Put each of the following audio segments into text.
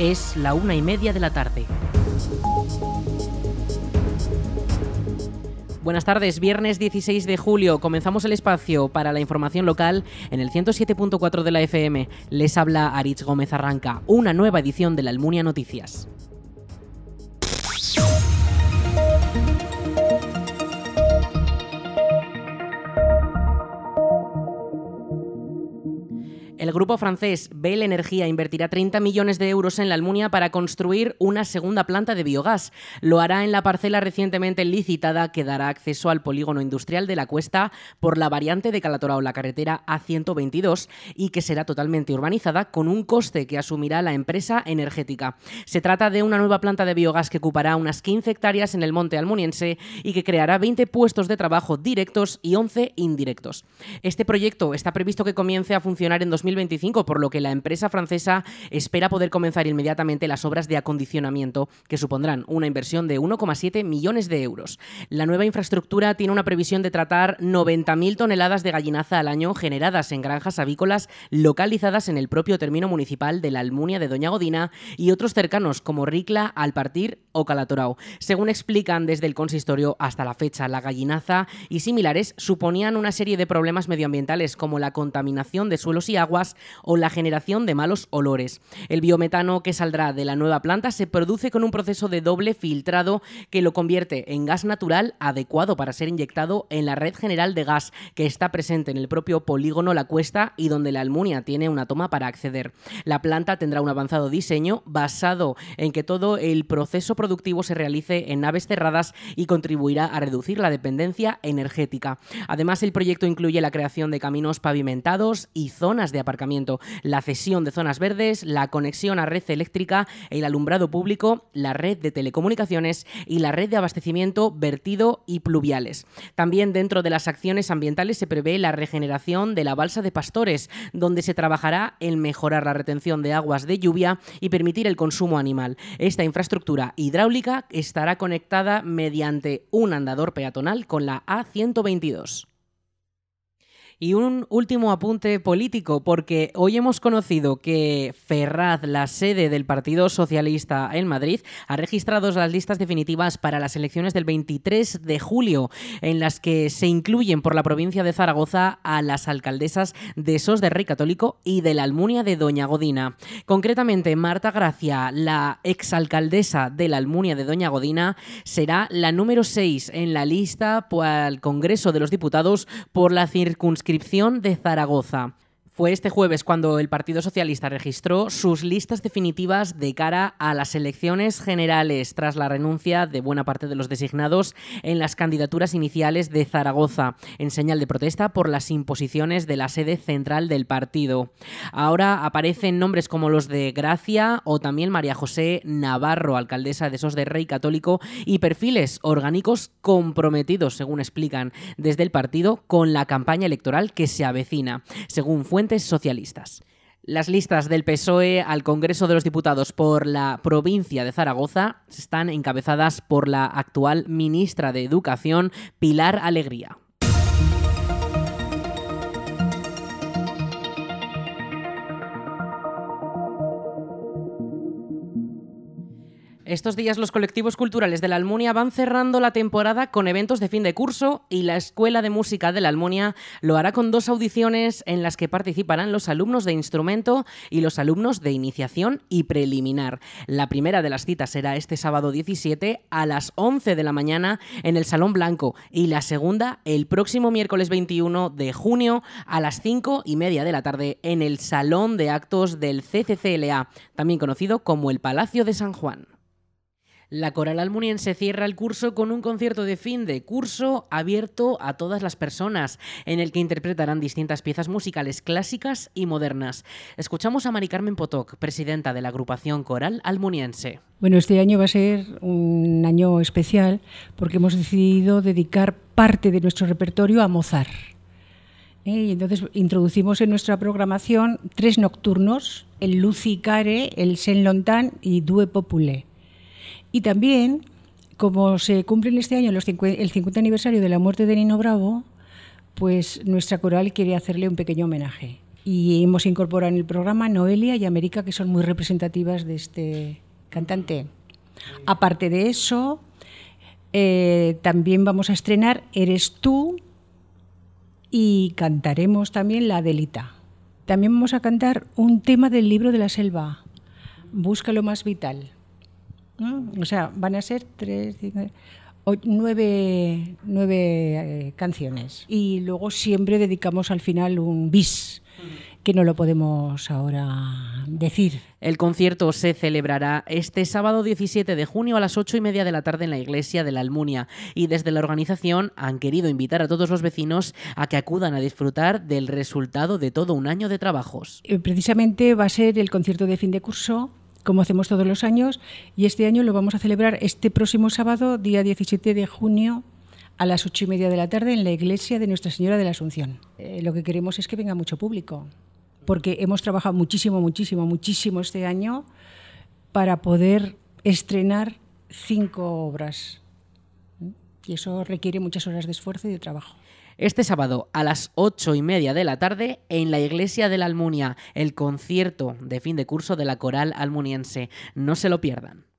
Es la una y media de la tarde. Buenas tardes, viernes 16 de julio. Comenzamos el espacio para la información local en el 107.4 de la FM. Les habla Aritz Gómez Arranca, una nueva edición de la Almunia Noticias. El grupo francés Bell Energía invertirá 30 millones de euros en la Almunia para construir una segunda planta de biogás. Lo hará en la parcela recientemente licitada que dará acceso al polígono industrial de la Cuesta por la variante de Calatorao, la carretera A122, y que será totalmente urbanizada con un coste que asumirá la empresa energética. Se trata de una nueva planta de biogás que ocupará unas 15 hectáreas en el monte almuniense y que creará 20 puestos de trabajo directos y 11 indirectos. Este proyecto está previsto que comience a funcionar en 2020 2025, por lo que la empresa francesa espera poder comenzar inmediatamente las obras de acondicionamiento, que supondrán una inversión de 1,7 millones de euros. La nueva infraestructura tiene una previsión de tratar 90.000 toneladas de gallinaza al año generadas en granjas avícolas localizadas en el propio término municipal de la Almunia de Doña Godina y otros cercanos como Ricla, Alpartir o Calatorao. Según explican desde el consistorio hasta la fecha, la gallinaza y similares suponían una serie de problemas medioambientales como la contaminación de suelos y o la generación de malos olores. El biometano que saldrá de la nueva planta se produce con un proceso de doble filtrado que lo convierte en gas natural adecuado para ser inyectado en la red general de gas que está presente en el propio polígono La Cuesta y donde la Almunia tiene una toma para acceder. La planta tendrá un avanzado diseño basado en que todo el proceso productivo se realice en naves cerradas y contribuirá a reducir la dependencia energética. Además, el proyecto incluye la creación de caminos pavimentados y zonas de aparcamiento, la cesión de zonas verdes, la conexión a red eléctrica, el alumbrado público, la red de telecomunicaciones y la red de abastecimiento, vertido y pluviales. También dentro de las acciones ambientales se prevé la regeneración de la balsa de Pastores, donde se trabajará en mejorar la retención de aguas de lluvia y permitir el consumo animal. Esta infraestructura hidráulica estará conectada mediante un andador peatonal con la A122. Y un último apunte político, porque hoy hemos conocido que Ferraz, la sede del Partido Socialista en Madrid, ha registrado las listas definitivas para las elecciones del 23 de julio, en las que se incluyen por la provincia de Zaragoza a las alcaldesas de Sos de Rey Católico y de la Almunia de Doña Godina. Concretamente, Marta Gracia, la exalcaldesa de la Almunia de Doña Godina, será la número 6 en la lista al Congreso de los Diputados por la circunscripción de Zaragoza. Fue este jueves cuando el Partido Socialista registró sus listas definitivas de cara a las elecciones generales tras la renuncia de buena parte de los designados en las candidaturas iniciales de Zaragoza, en señal de protesta por las imposiciones de la sede central del partido. Ahora aparecen nombres como los de Gracia o también María José Navarro, alcaldesa de Sos de Rey Católico, y perfiles orgánicos comprometidos, según explican desde el partido, con la campaña electoral que se avecina. Según fuentes socialistas. Las listas del PSOE al Congreso de los Diputados por la provincia de Zaragoza están encabezadas por la actual ministra de Educación, Pilar Alegría. Estos días los colectivos culturales de la Almunia van cerrando la temporada con eventos de fin de curso y la Escuela de Música de la Almunia lo hará con dos audiciones en las que participarán los alumnos de instrumento y los alumnos de iniciación y preliminar. La primera de las citas será este sábado 17 a las 11 de la mañana en el Salón Blanco y la segunda el próximo miércoles 21 de junio a las 5 y media de la tarde en el Salón de Actos del CCCLA, también conocido como el Palacio de San Juan. La Coral Almuniense cierra el curso con un concierto de fin de curso abierto a todas las personas, en el que interpretarán distintas piezas musicales clásicas y modernas. Escuchamos a Mari Carmen Potoc, presidenta de la agrupación Coral Almuniense. Bueno, este año va a ser un año especial porque hemos decidido dedicar parte de nuestro repertorio a Mozart. ¿eh? Y entonces introducimos en nuestra programación tres nocturnos, el Lucy Care, el Saint Lontan y Due Popule. Y también, como se cumple este año el 50 aniversario de la muerte de Nino Bravo, pues nuestra coral quiere hacerle un pequeño homenaje. Y hemos incorporado en el programa Noelia y América, que son muy representativas de este cantante. Aparte de eso, eh, también vamos a estrenar Eres tú y cantaremos también La Delita. También vamos a cantar un tema del libro de la selva, Busca lo más vital. O sea, van a ser tres, nueve, eh, canciones. Y luego siempre dedicamos al final un bis que no lo podemos ahora decir. El concierto se celebrará este sábado 17 de junio a las 8 y media de la tarde en la iglesia de la Almunia y desde la organización han querido invitar a todos los vecinos a que acudan a disfrutar del resultado de todo un año de trabajos. Eh, precisamente va a ser el concierto de fin de curso como hacemos todos los años, y este año lo vamos a celebrar este próximo sábado, día 17 de junio, a las ocho y media de la tarde en la iglesia de Nuestra Señora de la Asunción. Eh, lo que queremos es que venga mucho público, porque hemos trabajado muchísimo, muchísimo, muchísimo este año para poder estrenar cinco obras. Y eso requiere muchas horas de esfuerzo y de trabajo. Este sábado a las ocho y media de la tarde en la iglesia de la Almunia, el concierto de fin de curso de la coral almuniense. No se lo pierdan.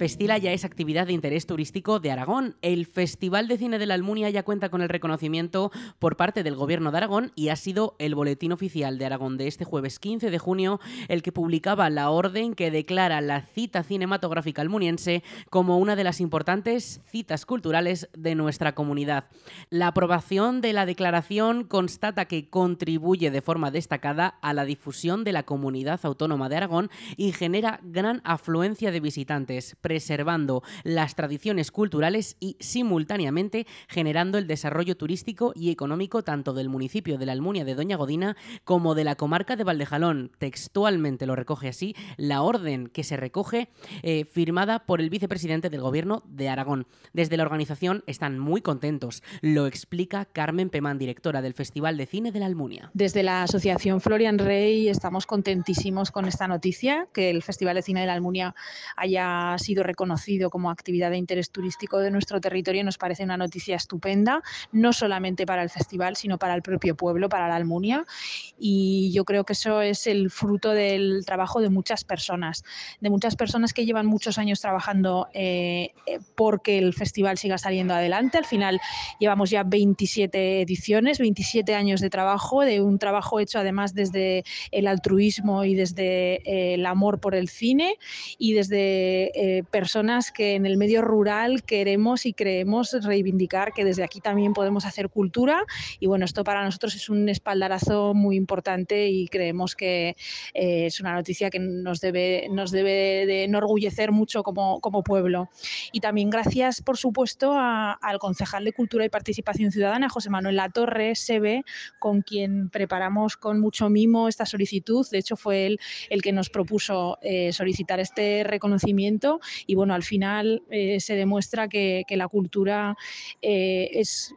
Festila ya es actividad de interés turístico de Aragón. El Festival de Cine de la Almunia ya cuenta con el reconocimiento por parte del Gobierno de Aragón y ha sido el boletín oficial de Aragón de este jueves 15 de junio el que publicaba la orden que declara la cita cinematográfica almuniense como una de las importantes citas culturales de nuestra comunidad. La aprobación de la declaración constata que contribuye de forma destacada a la difusión de la comunidad autónoma de Aragón y genera gran afluencia de visitantes preservando las tradiciones culturales y simultáneamente generando el desarrollo turístico y económico tanto del municipio de la Almunia de Doña Godina como de la comarca de Valdejalón. Textualmente lo recoge así la orden que se recoge eh, firmada por el vicepresidente del gobierno de Aragón. Desde la organización están muy contentos. Lo explica Carmen Pemán, directora del Festival de Cine de la Almunia. Desde la Asociación Florian Rey estamos contentísimos con esta noticia, que el Festival de Cine de la Almunia haya sido reconocido como actividad de interés turístico de nuestro territorio nos parece una noticia estupenda, no solamente para el festival, sino para el propio pueblo, para la Almunia. Y yo creo que eso es el fruto del trabajo de muchas personas, de muchas personas que llevan muchos años trabajando eh, porque el festival siga saliendo adelante. Al final llevamos ya 27 ediciones, 27 años de trabajo, de un trabajo hecho además desde el altruismo y desde eh, el amor por el cine y desde eh, personas que en el medio rural queremos y creemos reivindicar que desde aquí también podemos hacer cultura y bueno, esto para nosotros es un espaldarazo muy importante y creemos que eh, es una noticia que nos debe, nos debe de enorgullecer mucho como, como pueblo. Y también gracias, por supuesto, al concejal de Cultura y Participación Ciudadana, José Manuel Latorre, SEBE, con quien preparamos con mucho mimo esta solicitud. De hecho, fue él el que nos propuso eh, solicitar este reconocimiento y bueno, al final eh, se demuestra que, la cultura eh, es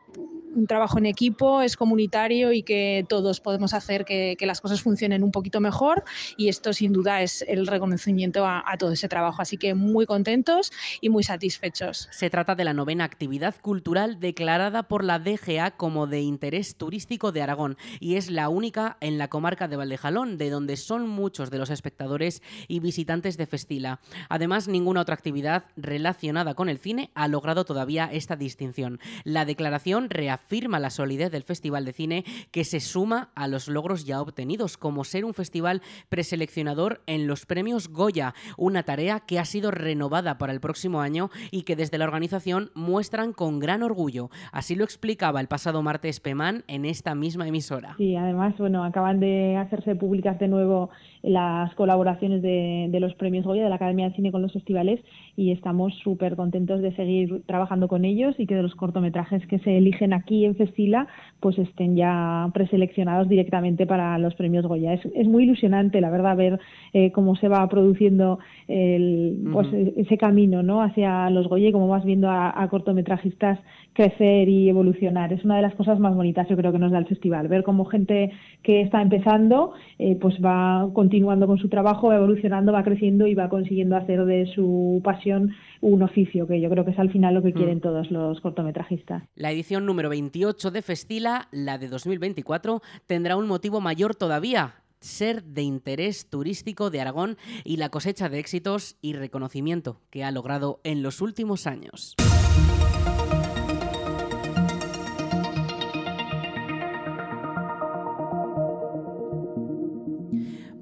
un trabajo en equipo, es comunitario y que todos podemos hacer que, las cosas funcionen un poquito mejor y esto sin duda es el reconocimiento a, todo ese trabajo. Así que muy contentos y muy satisfechos. Se trata de la novena actividad cultural declarada por la DGA como de interés turístico de Aragón y es la única en la comarca de Valdejalón, de donde son muchos de los espectadores y visitantes de Festila. Además, ninguna otra actividad relacionada con el cine ha logrado todavía esta distinción. La declaración reafirma la solidez del Festival de Cine que se suma a los logros ya obtenidos, como ser un festival preseleccionador en los premios Goya, una tarea que ha sido renovada para el próximo año y que desde la organización muestran con gran orgullo. Así lo explicaba el pasado martes Pemán en esta misma emisora. Sí, además, bueno, acaban de hacerse públicas de nuevo las colaboraciones de, de los premios Goya de la Academia de Cine con los festivales y estamos súper contentos de seguir trabajando con ellos y que de los cortometrajes que se eligen aquí aquí en Festila pues estén ya preseleccionados directamente para los premios Goya. Es, muy ilusionante, la verdad, ver eh, cómo se va produciendo el, pues, ese camino ¿no? hacia los Goya y cómo vas viendo a, cortometrajistas crecer y evolucionar. Es una de las cosas más bonitas, yo creo, que nos da el festival. Ver cómo gente que está empezando eh, pues va continuando con su trabajo, va evolucionando, va creciendo y va consiguiendo hacer de su pasión un oficio, que yo creo que es al final lo que mm. quieren todos los cortometrajistas. La edición número 28 de Festila, la de 2024, tendrá un motivo mayor todavía, ser de interés turístico de Aragón y la cosecha de éxitos y reconocimiento que ha logrado en los últimos años.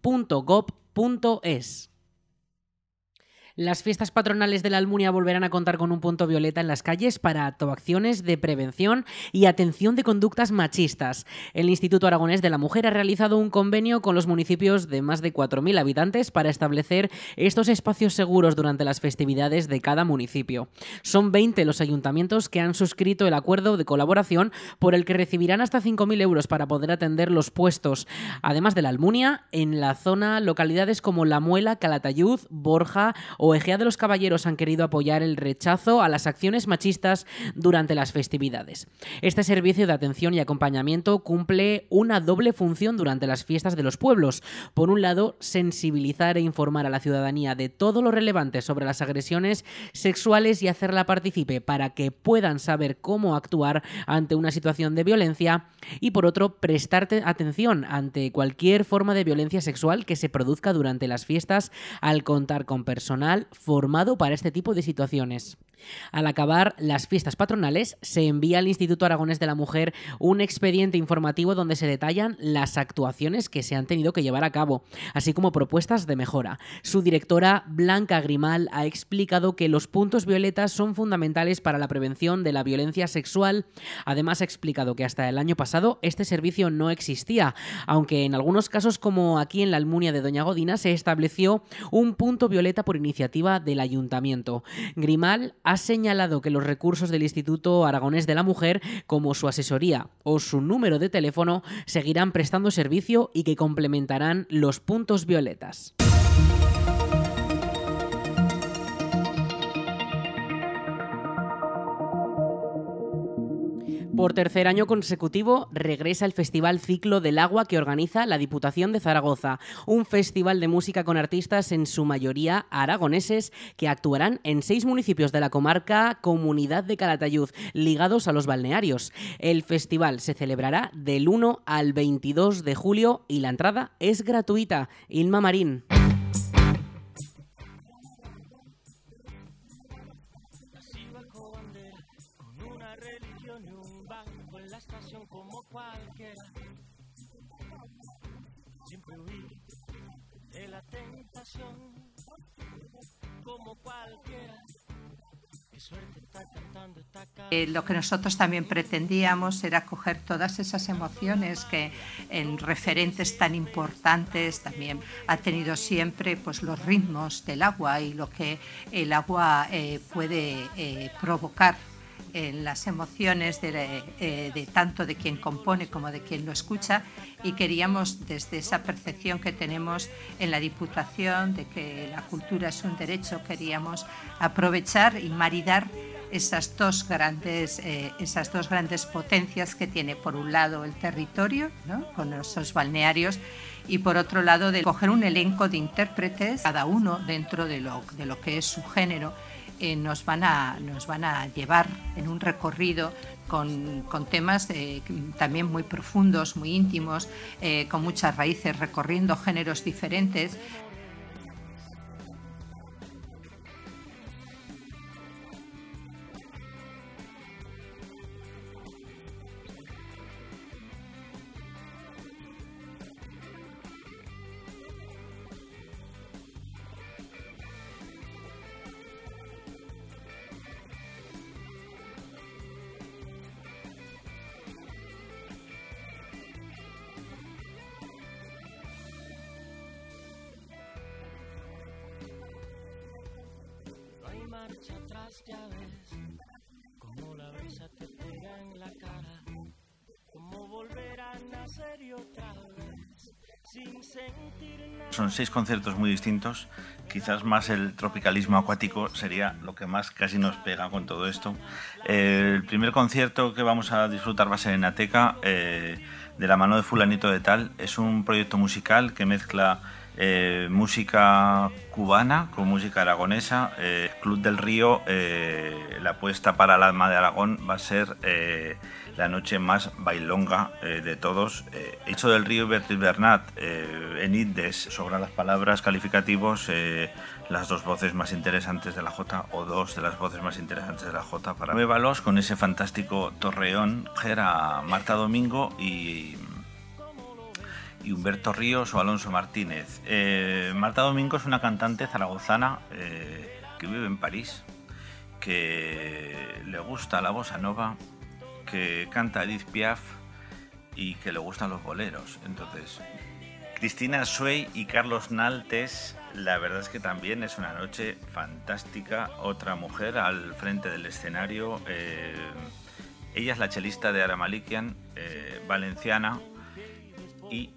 .gov.es. Las fiestas patronales de la Almunia volverán a contar con un punto violeta en las calles para actuaciones de prevención y atención de conductas machistas. El Instituto Aragonés de la Mujer ha realizado un convenio con los municipios de más de 4.000 habitantes para establecer estos espacios seguros durante las festividades de cada municipio. Son 20 los ayuntamientos que han suscrito el acuerdo de colaboración por el que recibirán hasta 5.000 euros para poder atender los puestos, además de la Almunia, en la zona localidades como La Muela, Calatayud, Borja o Egea de los Caballeros han querido apoyar el rechazo a las acciones machistas durante las festividades. Este servicio de atención y acompañamiento cumple una doble función durante las fiestas de los pueblos. Por un lado, sensibilizar e informar a la ciudadanía de todo lo relevante sobre las agresiones sexuales y hacerla participe para que puedan saber cómo actuar ante una situación de violencia y por otro, prestarte atención ante cualquier forma de violencia sexual que se produzca durante las fiestas al contar con personal formado para este tipo de situaciones. Al acabar las fiestas patronales, se envía al Instituto Aragones de la Mujer un expediente informativo donde se detallan las actuaciones que se han tenido que llevar a cabo, así como propuestas de mejora. Su directora, Blanca Grimal, ha explicado que los puntos violetas son fundamentales para la prevención de la violencia sexual. Además, ha explicado que hasta el año pasado este servicio no existía, aunque en algunos casos, como aquí en la Almunia de Doña Godina, se estableció un punto violeta por iniciativa del ayuntamiento. Grimal ha señalado que los recursos del Instituto Aragonés de la Mujer, como su asesoría o su número de teléfono, seguirán prestando servicio y que complementarán los puntos violetas. Por tercer año consecutivo regresa el Festival Ciclo del Agua que organiza la Diputación de Zaragoza, un festival de música con artistas en su mayoría aragoneses que actuarán en seis municipios de la comarca Comunidad de Calatayud, ligados a los balnearios. El festival se celebrará del 1 al 22 de julio y la entrada es gratuita. Ilma Marín. Eh, lo que nosotros también pretendíamos era coger todas esas emociones que en referentes tan importantes también ha tenido siempre pues, los ritmos del agua y lo que el agua eh, puede eh, provocar en las emociones de, tanto de quien compone como de quien lo escucha y queríamos desde esa percepción que tenemos en la Diputación de que la cultura es un derecho, queríamos aprovechar y maridar esas dos grandes, eh, esas dos grandes potencias que tiene por un lado el territorio, con esos balnearios, y por otro lado de coger un elenco de intérpretes, cada uno dentro de lo, de lo que es su género, eh, nos, van a, nos van a llevar en un recorrido con, con temas eh, también muy profundos, muy íntimos, con muchas raíces, recorriendo géneros diferentes, Son seis conciertos muy distintos. Quizás más el tropicalismo acuático sería lo que más casi nos pega con todo esto. El primer concierto que vamos a disfrutar va a ser en Ateca, eh, de la mano de Fulanito de Tal. Es un proyecto musical que mezcla eh, música cubana con música aragonesa. Club del Río, la apuesta para el alma de Aragón va a ser la noche más bailonga eh, de todos. Eh, hecho del río Bertil Bernat, eh, en Indes, sobran las palabras calificativos, las dos voces más interesantes de la Jota, o dos de las voces más interesantes de la Jota para Nuevalos, con ese fantástico torreón, era Marta Domingo y, y Humberto Ríos o Alonso Martínez. Marta Domingo es una cantante zaragozana que vive en París, que le gusta la bossa nova que canta Edith Piaf y que le gustan los boleros. Entonces, Cristina Suey y Carlos Naltes, la verdad es que también es una noche fantástica. Otra mujer al frente del escenario. Eh, ella es la chelista de Aramalikian, eh, valenciana y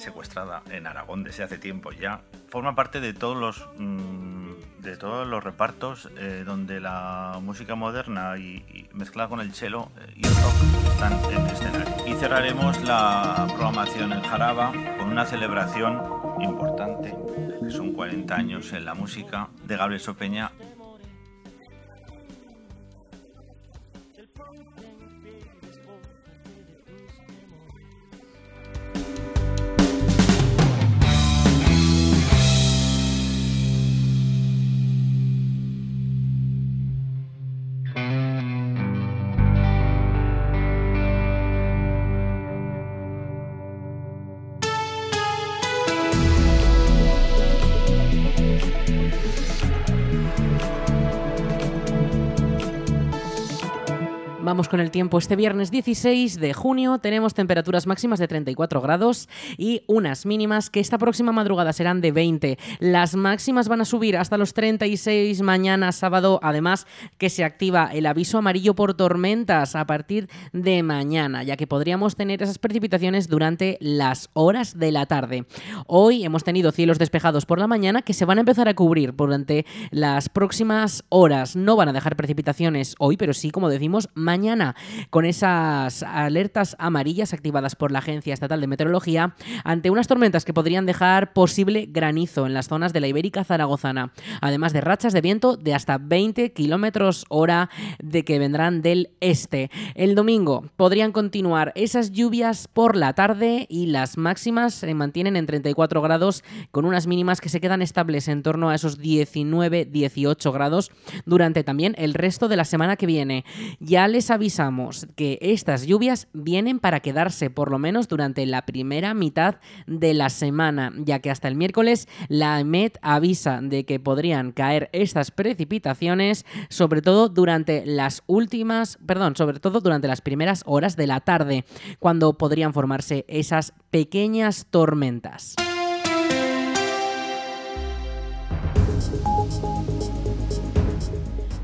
secuestrada en Aragón desde hace tiempo ya. Forma parte de todos los mm, de todos los repartos eh, donde la música moderna y, mezclada con el cello eh, y el rock están en escenario. Y cerraremos la programación en Jaraba con una celebración importante, que son 40 años en la música, de Gabriel Sopeña Vamos con el tiempo. Este viernes 16 de junio tenemos temperaturas máximas de 34 grados y unas mínimas que esta próxima madrugada serán de 20. Las máximas van a subir hasta los 36 mañana sábado, además que se activa el aviso amarillo por tormentas a partir de mañana, ya que podríamos tener esas precipitaciones durante las horas de la tarde. Hoy hemos tenido cielos despejados por la mañana que se van a empezar a cubrir durante las próximas horas. No van a dejar precipitaciones hoy, pero sí, como decimos, mañana mañana con esas alertas amarillas activadas por la Agencia Estatal de Meteorología ante unas tormentas que podrían dejar posible granizo en las zonas de la Ibérica Zaragozana, además de rachas de viento de hasta 20 kilómetros hora de que vendrán del este. El domingo podrían continuar esas lluvias por la tarde y las máximas se mantienen en 34 grados con unas mínimas que se quedan estables en torno a esos 19-18 grados durante también el resto de la semana que viene. Ya les les avisamos que estas lluvias vienen para quedarse por lo menos durante la primera mitad de la semana, ya que hasta el miércoles la EMET avisa de que podrían caer estas precipitaciones, sobre todo durante las últimas, perdón, sobre todo durante las primeras horas de la tarde, cuando podrían formarse esas pequeñas tormentas.